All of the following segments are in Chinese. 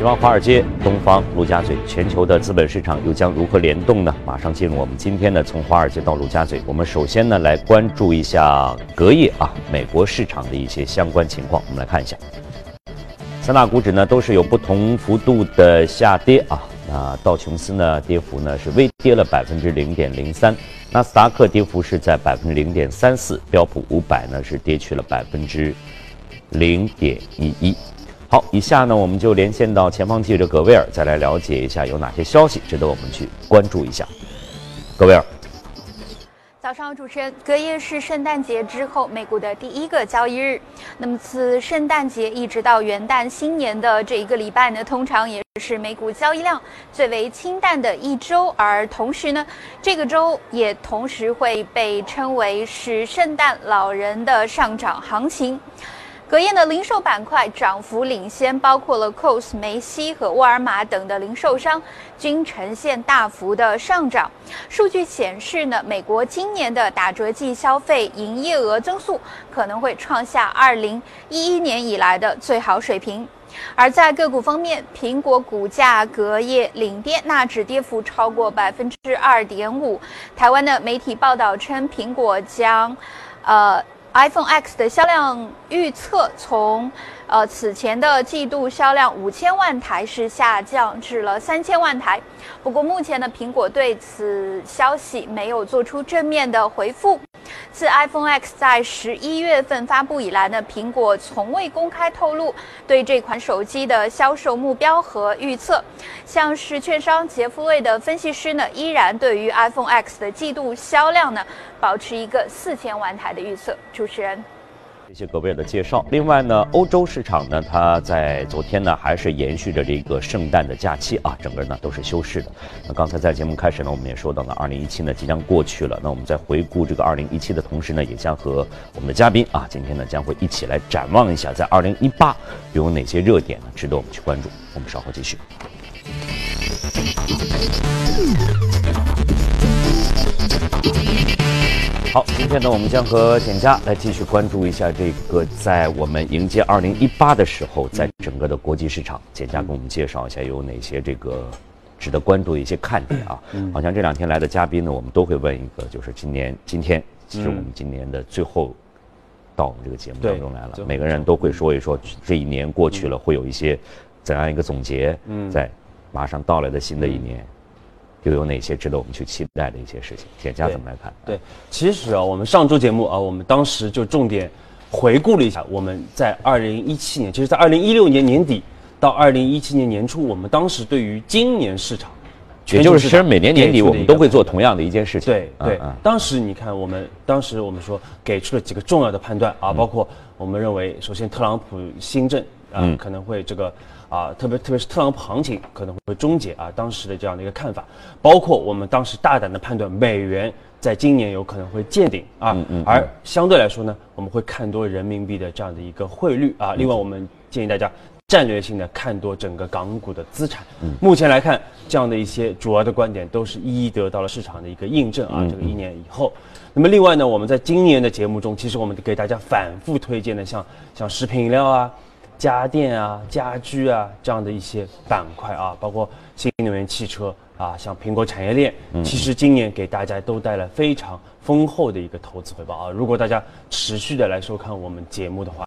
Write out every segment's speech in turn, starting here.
西方华尔街、东方陆家嘴，全球的资本市场又将如何联动呢？马上进入我们今天的从华尔街到陆家嘴。我们首先呢来关注一下隔夜啊美国市场的一些相关情况。我们来看一下，三大股指呢都是有不同幅度的下跌啊。那道琼斯呢跌幅呢是微跌了百分之零点零三，纳斯达克跌幅是在百分之零点三四，标普五百呢是跌去了百分之零点一一。好，以下呢，我们就连线到前方记者葛威尔，再来了解一下有哪些消息值得我们去关注一下。葛威尔，早上好，主持人，隔夜是圣诞节之后美股的第一个交易日。那么，自圣诞节一直到元旦新年的这一个礼拜呢，通常也是美股交易量最为清淡的一周。而同时呢，这个周也同时会被称为是圣诞老人的上涨行情。隔夜的零售板块涨幅领先，包括了 COS、梅西和沃尔玛等的零售商均呈现大幅的上涨。数据显示呢，美国今年的打折季消费营业额增速可能会创下2011年以来的最好水平。而在个股方面，苹果股价隔夜领跌，纳指跌幅超过百分之二点五。台湾的媒体报道称，苹果将，呃。iPhone X 的销量预测从，呃此前的季度销量五千万台是下降至了三千万台。不过目前呢，苹果对此消息没有做出正面的回复。自 iPhone X 在十一月份发布以来呢，苹果从未公开透露对这款手机的销售目标和预测。像是券商杰夫瑞的分析师呢，依然对于 iPhone X 的季度销量呢，保持一个四千万台的预测。主持人。谢谢各位的介绍。另外呢，欧洲市场呢，它在昨天呢还是延续着这个圣诞的假期啊，整个呢都是休市的。那刚才在节目开始呢，我们也说到了，二零一七呢即将过去了。那我们在回顾这个二零一七的同时呢，也将和我们的嘉宾啊，今天呢将会一起来展望一下，在二零一八有哪些热点呢值得我们去关注。我们稍后继续。好，今天呢，我们将和简佳来继续关注一下这个，在我们迎接二零一八的时候，在整个的国际市场，简佳给我们介绍一下有哪些这个值得关注的一些看点啊。好像这两天来的嘉宾呢，我们都会问一个，就是今年今天是我们今年的最后到我们这个节目当中来了，每个人都会说一说这一年过去了，会有一些怎样一个总结，在马上到来的新的一年。又有哪些值得我们去期待的一些事情？简家怎么来看？对，其实啊，我们上周节目啊，我们当时就重点回顾了一下，我们在二零一七年，其实，在二零一六年年底到二零一七年年初，我们当时对于今年市场，也就是其实每年年底我们都会做同样的一件事情。对对，当时你看，我们当时我们说给出了几个重要的判断啊，包括我们认为，首先特朗普新政啊可能会这个。啊，特别特别是特朗普行情可能会终结啊，当时的这样的一个看法，包括我们当时大胆的判断，美元在今年有可能会见顶啊，而相对来说呢，我们会看多人民币的这样的一个汇率啊。另外，我们建议大家战略性的看多整个港股的资产。目前来看，这样的一些主要的观点都是一一得到了市场的一个印证啊。这个一年以后，那么另外呢，我们在今年的节目中，其实我们给大家反复推荐的，像像食品饮料啊。家电啊、家居啊这样的一些板块啊，包括新能源汽车啊，像苹果产业链，其实今年给大家都带来非常丰厚的一个投资回报啊。如果大家持续的来收看我们节目的话，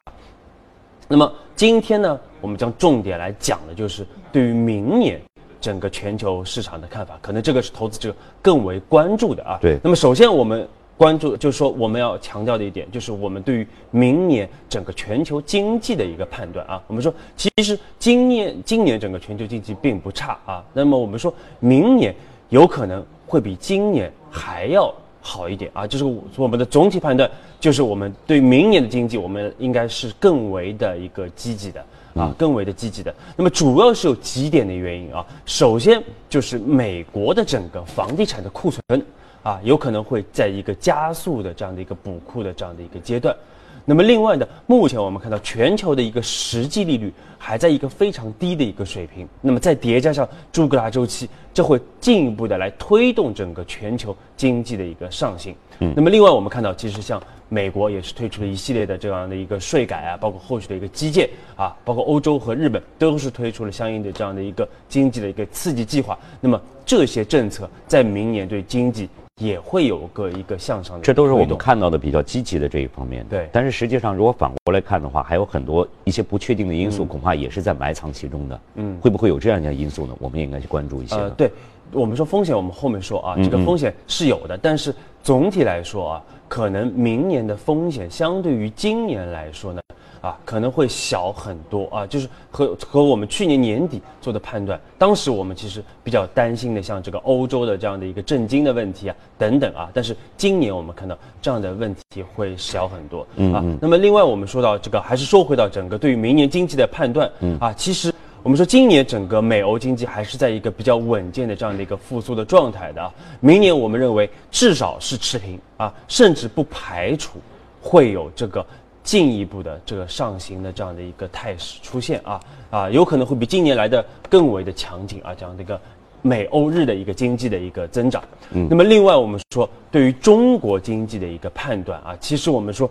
那么今天呢，我们将重点来讲的就是对于明年整个全球市场的看法，可能这个是投资者更为关注的啊。对。那么首先我们。关注就是说，我们要强调的一点，就是我们对于明年整个全球经济的一个判断啊。我们说，其实今年今年整个全球经济并不差啊。那么我们说明年有可能会比今年还要好一点啊。就是我们的总体判断，就是我们对明年的经济，我们应该是更为的一个积极的啊，更为的积极的。那么主要是有几点的原因啊。首先就是美国的整个房地产的库存。啊，有可能会在一个加速的这样的一个补库的这样的一个阶段，那么另外呢，目前我们看到全球的一个实际利率还在一个非常低的一个水平。那么再叠加上朱格拉周期，这会进一步的来推动整个全球经济的一个上行。嗯，那么另外我们看到，其实像美国也是推出了一系列的这样的一个税改啊，包括后续的一个基建啊，包括欧洲和日本都是推出了相应的这样的一个经济的一个刺激计划。那么这些政策在明年对经济。也会有个一个向上的，这都是我们看到的比较积极的这一方面。对，但是实际上如果反过来看的话，还有很多一些不确定的因素，恐怕也是在埋藏其中的。嗯，会不会有这样一些因素呢？我们也应该去关注一下。呃，对，我们说风险，我们后面说啊，这个风险是有的，但是总体来说啊，可能明年的风险相对于今年来说呢。啊，可能会小很多啊，就是和和我们去年年底做的判断，当时我们其实比较担心的，像这个欧洲的这样的一个震惊的问题啊，等等啊，但是今年我们看到这样的问题会小很多啊。那么另外我们说到这个，还是说回到整个对于明年经济的判断啊，其实我们说今年整个美欧经济还是在一个比较稳健的这样的一个复苏的状态的啊。明年我们认为至少是持平啊，甚至不排除会有这个。进一步的这个上行的这样的一个态势出现啊啊，有可能会比今年来的更为的强劲啊，这样的一个美欧日的一个经济的一个增长。嗯，那么另外我们说对于中国经济的一个判断啊，其实我们说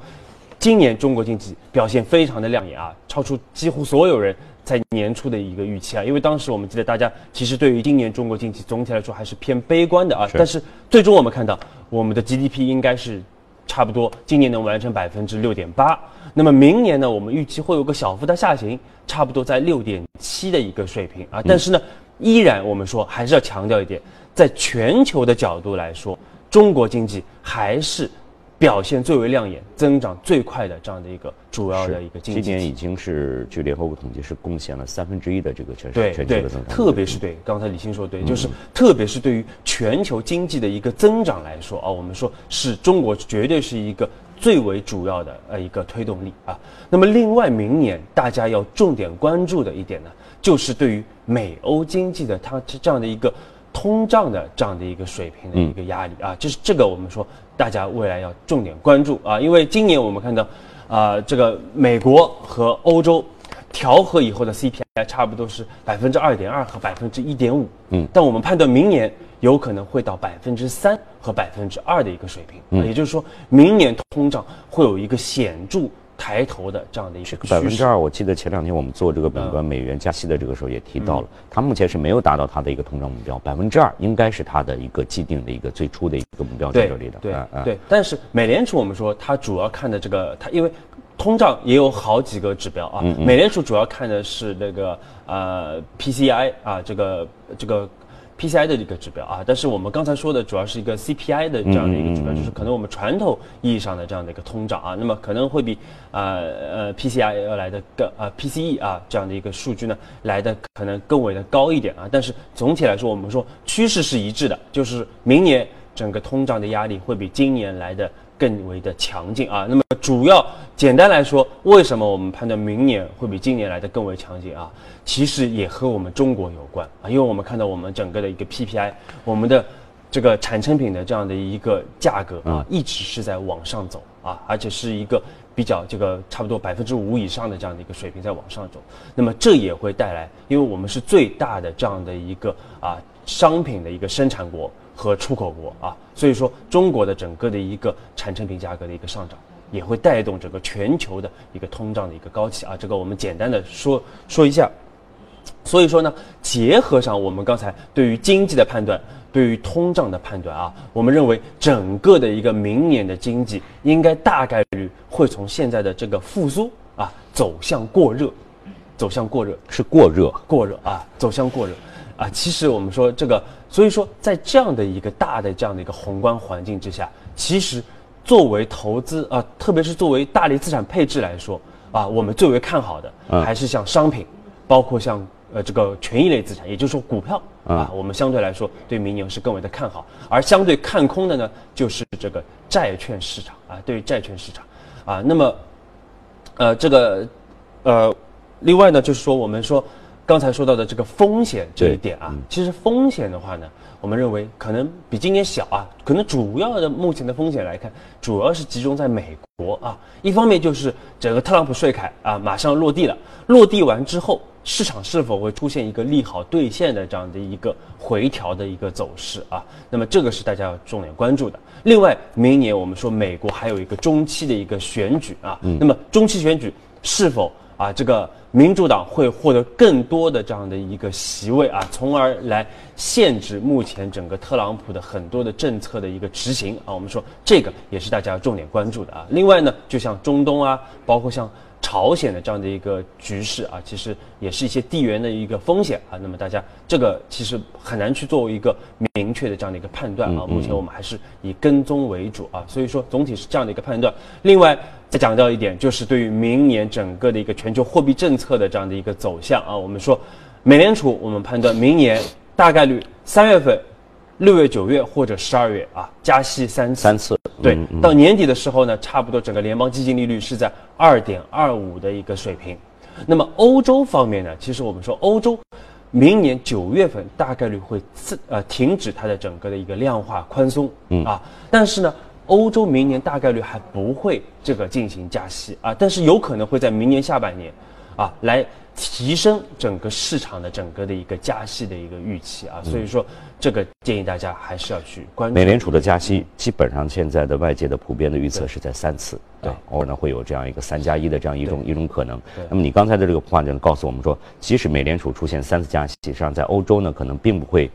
今年中国经济表现非常的亮眼啊，超出几乎所有人在年初的一个预期啊，因为当时我们记得大家其实对于今年中国经济总体来说还是偏悲观的啊，但是最终我们看到我们的 GDP 应该是。差不多今年能完成百分之六点八，那么明年呢？我们预期会有个小幅的下行，差不多在六点七的一个水平啊。但是呢，依然我们说还是要强调一点，在全球的角度来说，中国经济还是。表现最为亮眼、增长最快的这样的一个主要的一个经济，今年已经是据联合国统计是贡献了三分之一的这个全全球的增长。特别是对刚才李欣说对，就是特别是对于全球经济的一个增长来说啊，我们说是中国绝对是一个最为主要的呃一个推动力啊。那么另外明年大家要重点关注的一点呢，就是对于美欧经济的它这样的一个。通胀的这样的一个水平的一个压力啊，就是这个我们说大家未来要重点关注啊，因为今年我们看到，啊，这个美国和欧洲调和以后的 CPI 差不多是百分之二点二和百分之一点五，嗯，但我们判断明年有可能会到百分之三和百分之二的一个水平，啊，也就是说明年通胀会有一个显著。抬头的这样的一个百分之二，我记得前两天我们做这个本关美元加息的这个时候也提到了，它目前是没有达到它的一个通胀目标，百分之二应该是它的一个既定的一个最初的一个目标在这里的。对对，但是美联储我们说它主要看的这个，它因为通胀也有好几个指标啊，美联储主要看的是那个呃 PCI 啊，这个这个。PCI 的一个指标啊，但是我们刚才说的主要是一个 CPI 的这样的一个指标，就是可能我们传统意义上的这样的一个通胀啊，那么可能会比呃呃 PCI 要来的更啊 PCE 啊这样的一个数据呢来的可能更为的高一点啊，但是总体来说我们说趋势是一致的，就是明年整个通胀的压力会比今年来的。更为的强劲啊，那么主要简单来说，为什么我们判断明年会比今年来的更为强劲啊？其实也和我们中国有关啊，因为我们看到我们整个的一个 PPI，我们的这个产成品的这样的一个价格啊，一直是在往上走啊，而且是一个比较这个差不多百分之五以上的这样的一个水平在往上走。那么这也会带来，因为我们是最大的这样的一个啊商品的一个生产国。和出口国啊，所以说中国的整个的一个产成品价格的一个上涨，也会带动整个全球的一个通胀的一个高企啊。这个我们简单的说说一下。所以说呢，结合上我们刚才对于经济的判断，对于通胀的判断啊，我们认为整个的一个明年的经济应该大概率会从现在的这个复苏啊走向过热，走向过热是过热过热啊，走向过热。啊，其实我们说这个，所以说在这样的一个大的这样的一个宏观环境之下，其实作为投资啊，特别是作为大类资产配置来说啊，我们最为看好的还是像商品，包括像呃这个权益类资产，也就是说股票啊，我们相对来说对明年是更为的看好，而相对看空的呢，就是这个债券市场啊，对于债券市场啊，那么呃这个呃，另外呢就是说我们说。刚才说到的这个风险这一点啊，其实风险的话呢，我们认为可能比今年小啊，可能主要的目前的风险来看，主要是集中在美国啊。一方面就是整个特朗普税改啊马上落地了，落地完之后，市场是否会出现一个利好兑现的这样的一个回调的一个走势啊？那么这个是大家要重点关注的。另外，明年我们说美国还有一个中期的一个选举啊，那么中期选举是否啊这个？民主党会获得更多的这样的一个席位啊，从而来限制目前整个特朗普的很多的政策的一个执行啊。我们说这个也是大家要重点关注的啊。另外呢，就像中东啊，包括像朝鲜的这样的一个局势啊，其实也是一些地缘的一个风险啊。那么大家这个其实很难去作为一个明确的这样的一个判断啊。目前我们还是以跟踪为主啊。所以说总体是这样的一个判断。另外。再讲到一点，就是对于明年整个的一个全球货币政策的这样的一个走向啊，我们说，美联储我们判断明年大概率三月份、六月、九月或者十二月啊加息三次。三次。对，到年底的时候呢，差不多整个联邦基金利率是在二点二五的一个水平。那么欧洲方面呢，其实我们说欧洲明年九月份大概率会自呃停止它的整个的一个量化宽松啊，但是呢。欧洲明年大概率还不会这个进行加息啊，但是有可能会在明年下半年，啊，来提升整个市场的整个的一个加息的一个预期啊，所以说这个建议大家还是要去关注。美联储的加息基本上现在的外界的普遍的预测是在三次，对，偶尔呢会有这样一个三加一的这样一种一种可能。那么你刚才的这个话就告诉我们说，即使美联储出现三次加息，实际上在欧洲呢可能并不会。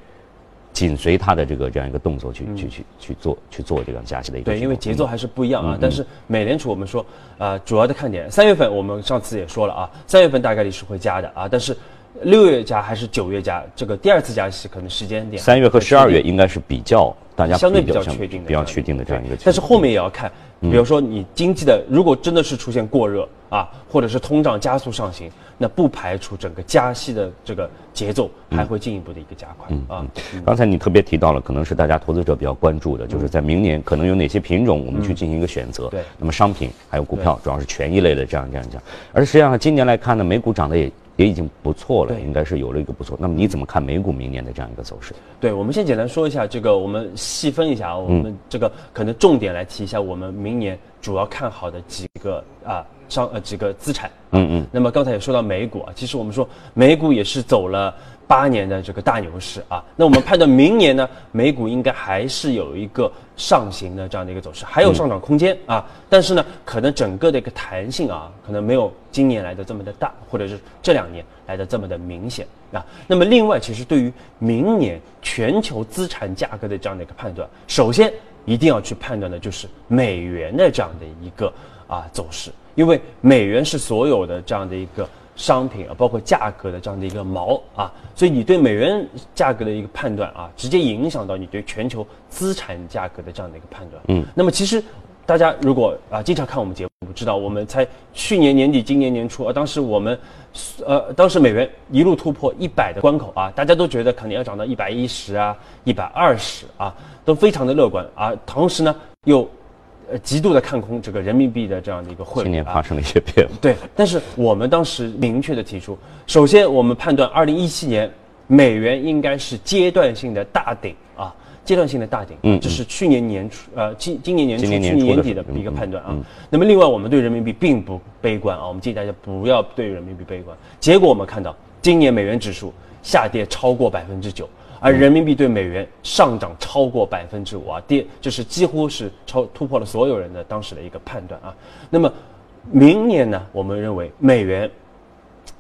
紧随他的这个这样一个动作去去去去做去做这样加息的一个对，因为节奏还是不一样啊。但是美联储我们说呃，主要的看点，三月份我们上次也说了啊，三月份大概率是会加的啊。但是六月加还是九月加，这个第二次加息可能时间点。三月和十二月应该是比较大家相对比较确定的，比较确定的这样一个。但是后面也要看。比如说，你经济的如果真的是出现过热啊，或者是通胀加速上行，那不排除整个加息的这个节奏还会进一步的一个加快啊。刚才你特别提到了，可能是大家投资者比较关注的，就是在明年可能有哪些品种我们去进行一个选择。对，那么商品还有股票，主要是权益类的这样这样讲。而实际上今年来看呢，美股涨得也。也已经不错了，应该是有了一个不错。那么你怎么看美股明年的这样一个走势？对，我们先简单说一下这个，我们细分一下啊，我们这个可能重点来提一下我们明年主要看好的几个啊商呃几个资产。嗯嗯。那么刚才也说到美股啊，其实我们说美股也是走了。八年的这个大牛市啊，那我们判断明年呢，美股应该还是有一个上行的这样的一个走势，还有上涨空间啊。但是呢，可能整个的一个弹性啊，可能没有今年来的这么的大，或者是这两年来的这么的明显啊。那么另外，其实对于明年全球资产价格的这样的一个判断，首先一定要去判断的就是美元的这样的一个啊走势，因为美元是所有的这样的一个。商品啊，包括价格的这样的一个锚啊，所以你对美元价格的一个判断啊，直接影响到你对全球资产价格的这样的一个判断。嗯，那么其实大家如果啊经常看我们节目，知道我们才去年年底、今年年初啊，当时我们呃当时美元一路突破一百的关口啊，大家都觉得肯定要涨到一百一十啊、一百二十啊，都非常的乐观啊，同时呢又。呃，极度的看空这个人民币的这样的一个汇率，今年发生了一些变化。对，但是我们当时明确的提出，首先我们判断，二零一七年美元应该是阶段性的大顶啊，阶段性的大顶。嗯，这是去年年初，呃，今今年年初、去年年底的一个判断啊。那么另外，我们对人民币并不悲观啊，我们建议大家不要对人民币悲观。结果我们看到，今年美元指数下跌超过百分之九。而人民币对美元上涨超过百分之五啊，跌就是几乎是超突破了所有人的当时的一个判断啊。那么明年呢，我们认为美元，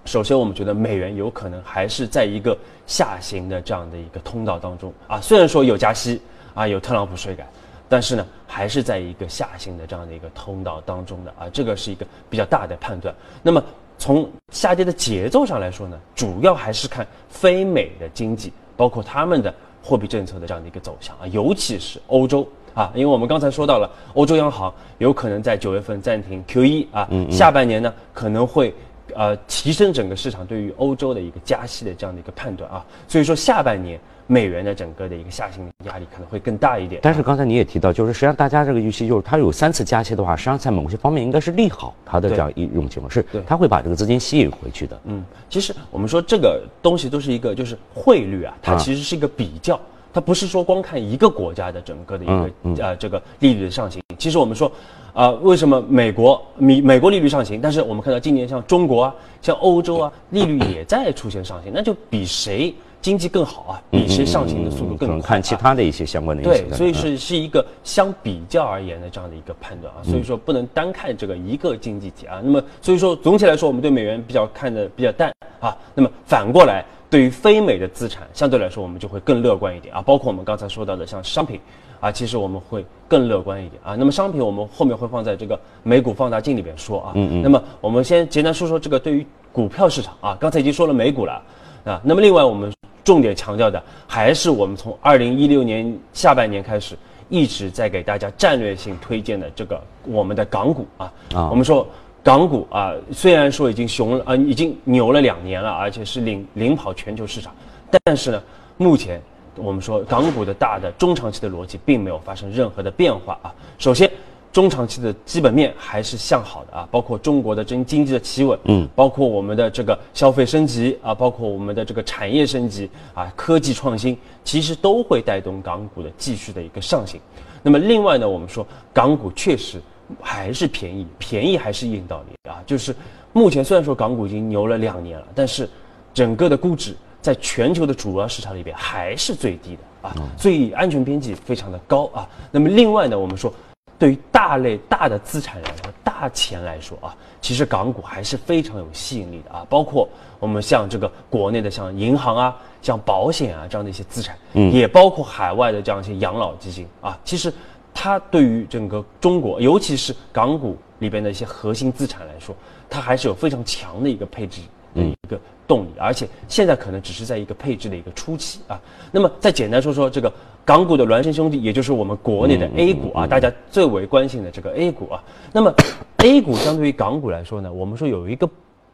首先我们觉得美元有可能还是在一个下行的这样的一个通道当中啊。虽然说有加息啊，有特朗普税改，但是呢，还是在一个下行的这样的一个通道当中的啊。这个是一个比较大的判断。那么从下跌的节奏上来说呢，主要还是看非美的经济。包括他们的货币政策的这样的一个走向啊，尤其是欧洲啊，因为我们刚才说到了，欧洲央行有可能在九月份暂停 QE 啊，下半年呢可能会呃提升整个市场对于欧洲的一个加息的这样的一个判断啊。所以说下半年美元的整个的一个下行压力可能会更大一点。但是刚才你也提到，就是实际上大家这个预期就是它有三次加息的话，实际上在某些方面应该是利好它的这样一种情况，是它会把这个资金吸引回去的。嗯，其实我们说这个东西都是一个就是汇率啊，它其实是一个比较。它不是说光看一个国家的整个的一个呃这个利率的上行，其实我们说，啊为什么美国美美国利率上行，但是我们看到今年像中国啊，像欧洲啊，利率也在出现上行，那就比谁经济更好啊，比谁上行的速度更快。看其他的一些相关的对，所以是是一个相比较而言的这样的一个判断啊，所以说不能单看这个一个经济体啊。那么所以说总体来说，我们对美元比较看的比较淡啊。那么反过来。对于非美的资产，相对来说我们就会更乐观一点啊，包括我们刚才说到的像商品，啊，其实我们会更乐观一点啊。那么商品我们后面会放在这个美股放大镜里边说啊。嗯嗯。那么我们先简单说说这个对于股票市场啊，刚才已经说了美股了啊。那么另外我们重点强调的还是我们从二零一六年下半年开始一直在给大家战略性推荐的这个我们的港股啊。啊。我们说。港股啊，虽然说已经熊了呃，已经牛了两年了，而且是领领跑全球市场，但是呢，目前我们说港股的大的中长期的逻辑并没有发生任何的变化啊。首先，中长期的基本面还是向好的啊，包括中国的经经济的企稳，嗯，包括我们的这个消费升级啊，包括我们的这个产业升级啊，科技创新，其实都会带动港股的继续的一个上行。那么另外呢，我们说港股确实。还是便宜，便宜还是硬道理啊！就是目前虽然说港股已经牛了两年了，但是整个的估值在全球的主要市场里边还是最低的啊，所以安全边际非常的高啊。那么另外呢，我们说对于大类大的资产来说，大钱来说啊，其实港股还是非常有吸引力的啊。包括我们像这个国内的像银行啊、像保险啊这样的一些资产，嗯，也包括海外的这样一些养老基金啊，其实。它对于整个中国，尤其是港股里边的一些核心资产来说，它还是有非常强的一个配置的一个动力，而且现在可能只是在一个配置的一个初期啊。那么再简单说说这个港股的孪生兄弟，也就是我们国内的 A 股啊，大家最为关心的这个 A 股啊。那么 A 股相对于港股来说呢，我们说有一个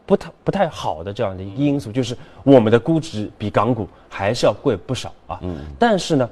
不太不太好的这样的一个因素，就是我们的估值比港股还是要贵不少啊。嗯。但是呢，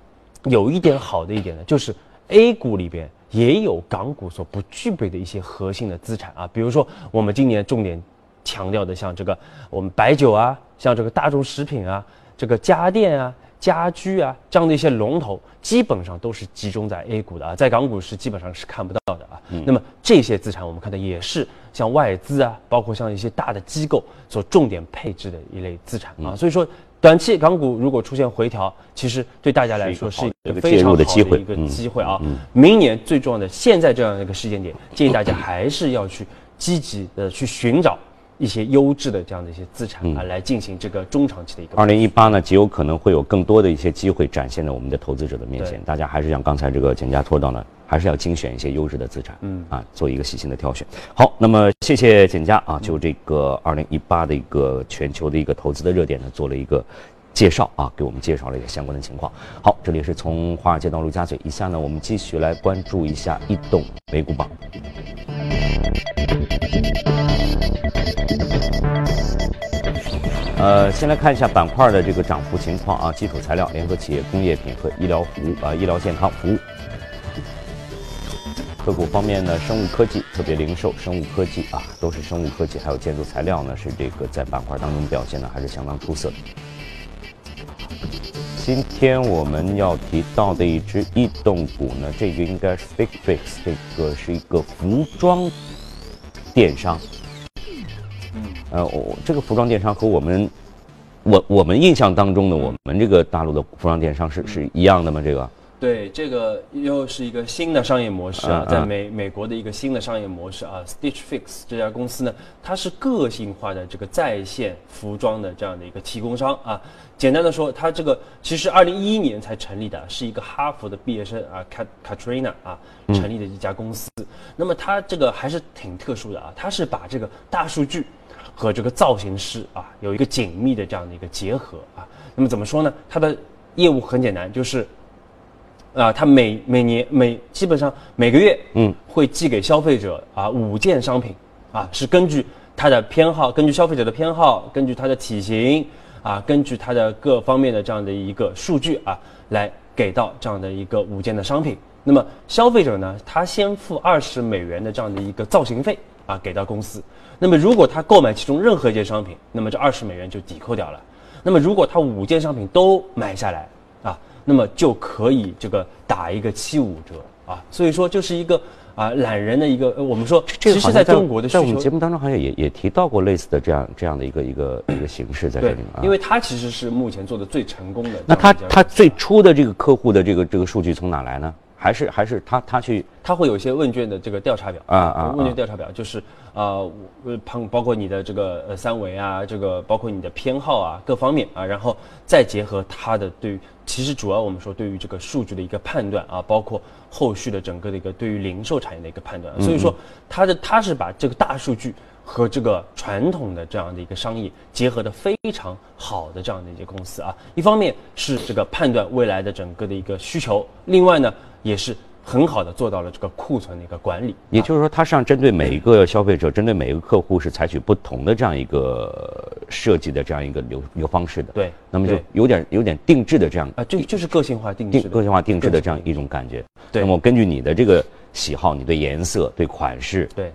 有一点好的一点呢，就是。A 股里边也有港股所不具备的一些核心的资产啊，比如说我们今年重点强调的，像这个我们白酒啊，像这个大众食品啊，这个家电啊、家居啊这样的一些龙头，基本上都是集中在 A 股的啊，在港股是基本上是看不到的啊。那么这些资产我们看到也是像外资啊，包括像一些大的机构所重点配置的一类资产啊，所以说。短期港股如果出现回调，其实对大家来说是一个非常好的一个机会啊。明年最重要的，现在这样一个时间点，建议大家还是要去积极的去寻找一些优质的这样的一些资产啊，来进行这个中长期的一个。二零一八呢，极有可能会有更多的一些机会展现在我们的投资者的面前。大家还是像刚才这个简家说到呢。还是要精选一些优质的资产，嗯啊，做一个细心的挑选。好，那么谢谢简家啊，就这个二零一八的一个全球的一个投资的热点呢，做了一个介绍啊，给我们介绍了一个相关的情况。好，这里是从华尔街到陆家嘴，以下呢，我们继续来关注一下异动美股榜。呃，先来看一下板块的这个涨幅情况啊，基础材料、联合企业、工业品和医疗服务啊，医疗健康服务。个股方面呢，生物科技特别零售，生物科技啊，都是生物科技，还有建筑材料呢，是这个在板块当中表现呢还是相当出色的。今天我们要提到的一只异动股呢，这个应该是 Big Fix，这个是一个服装电商。嗯，呃，我这个服装电商和我们我我们印象当中的我们这个大陆的服装电商是是一样的吗？这个？对，这个又是一个新的商业模式啊，在美美国的一个新的商业模式啊，Stitch Fix 这家公司呢，它是个性化的这个在线服装的这样的一个提供商啊。简单的说，它这个其实二零一一年才成立的，是一个哈佛的毕业生啊，Kat Katrina 啊成立的一家公司。那么它这个还是挺特殊的啊，它是把这个大数据和这个造型师啊有一个紧密的这样的一个结合啊。那么怎么说呢？它的业务很简单，就是。啊，他每每年每基本上每个月，嗯，会寄给消费者啊五件商品，啊，是根据他的偏好，根据消费者的偏好，根据他的体型啊，根据他的各方面的这样的一个数据啊，来给到这样的一个五件的商品。那么消费者呢，他先付二十美元的这样的一个造型费啊，给到公司。那么如果他购买其中任何一件商品，那么这二十美元就抵扣掉了。那么如果他五件商品都买下来啊，那么就可以这个打一个七五折啊。所以说就是一个啊懒人的一个，我们说这个其实在中国的需在我们节目当中好像也也提到过类似的这样这样的一个一个一个形式在这对里啊。，因为它其实是目前做的最成功的那他一家公司。他最初的这个客户的这个这个数据从哪来呢？还是还是他他去他会有一些问卷的这个调查表啊啊问啊卷调查表就是呃呃包包括你的这个呃三维啊，这个包括你的偏好啊各方面啊，然后再结合他的对于其实主要我们说对于这个数据的一个判断啊，包括后续的整个的一个对于零售产业的一个判断，所以说他的他是把这个大数据。和这个传统的这样的一个商业结合的非常好的这样的一些公司啊，一方面是这个判断未来的整个的一个需求，另外呢也是很好的做到了这个库存的一个管理。也就是说，它实际上针对每一个消费者，针对每一个客户是采取不同的这样一个设计的这样一个流流方式的。对那么就有点有点定制的这样啊，就就是个性化定制个性化定制的这样一种感觉。对那么根据你的这个喜好，你对颜色、对款式，对，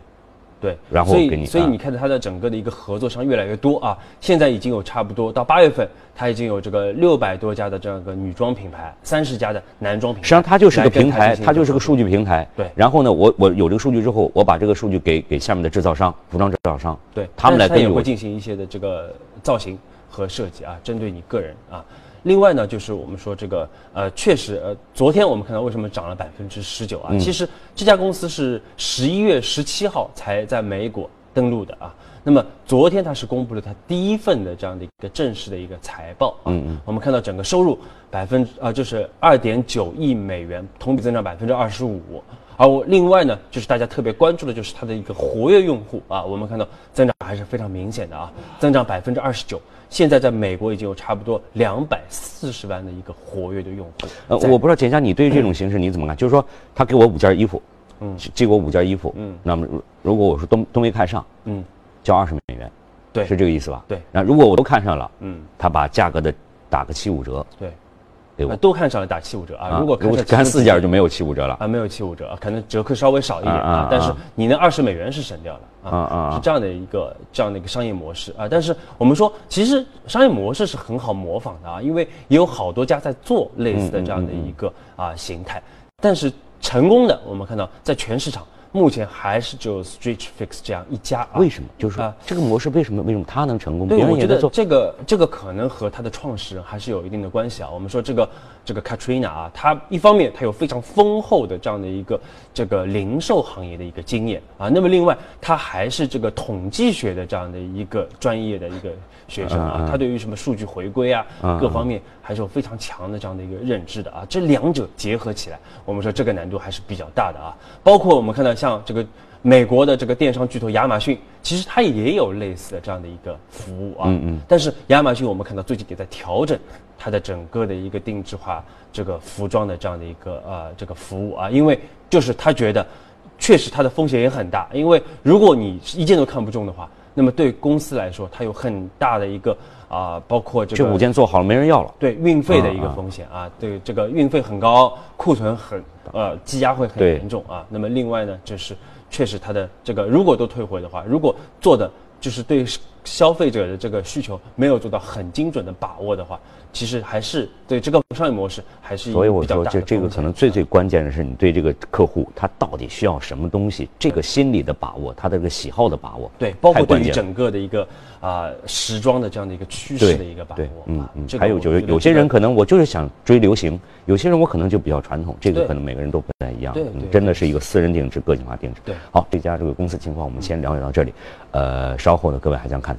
对，然后所给你啊以所以你看到它的整个的一个合作商越来越多啊，现在已经有差不多到八月份，它已经有这个六百多家的这样一个女装品牌，三十家的男装品牌，实际上它就是个平台，它就是个数据平台。对然后呢，我我有这个数据之后，我把这个数据给给下面的制造商、服装制造商，对，他们来但是它也根据我会进行一些的这个造型和设计啊，针对你个人啊。另外呢，就是我们说这个呃，确实呃，昨天我们看到为什么涨了百分之十九啊？其实这家公司是十一月十七号才在美股登陆的啊。那么昨天它是公布了它第一份的这样的一个正式的一个财报啊。嗯嗯。我们看到整个收入百分之啊，就是二点九亿美元，同比增长百分之二十五。而我另外呢，就是大家特别关注的就是它的一个活跃用户啊，我们看到增长还是非常明显的啊，增长百分之二十九。现在在美国已经有差不多两百四十万的一个活跃的用户。呃，我不知道简佳，你对于这种形式你怎么看？就是说，他给我五件衣服，嗯寄寄给我五件衣服，嗯那么如如果我说都都没看上，嗯，交二十美元，对是这个意思吧？对那如果我都看上了，嗯，他把价格的打个七五折对，给我呃，都看上了打七五折啊。如果看四件就没没有七五折了。啊，没有七五折啊，可能折扣稍微少一点啊但是啊你那二十美元是省掉了啊啊，是这样的一个这样的一个商业模式啊。但是我们说，其实商业模式是很好模仿的啊，因为也有好多家在做类似的这样的一个啊形态，但是成功的我们看到在全市场目前还是只有 Stitch Fix 这样一家啊。为什么？就是说啊这个模式为什么为什么它能成功，对，我觉得？这个这个可能和它的创始人还是有一定的关系啊。我们说这个这个 Katrina 啊，她一方面她有非常丰厚的这样的一个这个零售行业的一个经验啊，那么另外她还是这个统计学的这样的一个专业的一个学生嗯啊，她对于什么数据回归啊各方面还是有非常强的这样的一个认知的啊。这两者结合起来，我们说这个难度还是比较大的啊。包括我们看到像这个。美国的这个电商巨头亚马逊，其实它也有类似的这样的一个服务啊。嗯嗯但是亚马逊我们看到最近也在调整它的整个的一个定制化这个服装的这样的一个呃这个服务啊，因为就是他觉得，确实它的风险也很大，因为如果你一件都看不中的话，那么对公司来说，它有很大的一个啊、包括这个这五件做好了没人要了。对运费的一个风险啊，对这个运费很高，库存很呃积压会很严重啊。那么另外呢，就是确实它的这个如果都退回的话，如果做的就是对消费者的这个需求没有做到很精准的把握的话，其实还是对这个商业模式还是一所以我说这这个可能最最关键的是你对这个客户他到底需要什么东西，这个心理的把握，他的这个喜好的把握，对，包括对于整个的一个啊、时装的这样的一个趋势的一个把对，握嗯啊嗯，这个还有就是有些人可能我就是想追流行，有些人我可能就比较传统，这个可能每个人都不太一样，对对嗯真的是一个私人定制、个性化定制。对。好，这家这个公司情况我们先了解到这里，呃，稍后呢各位还将看到。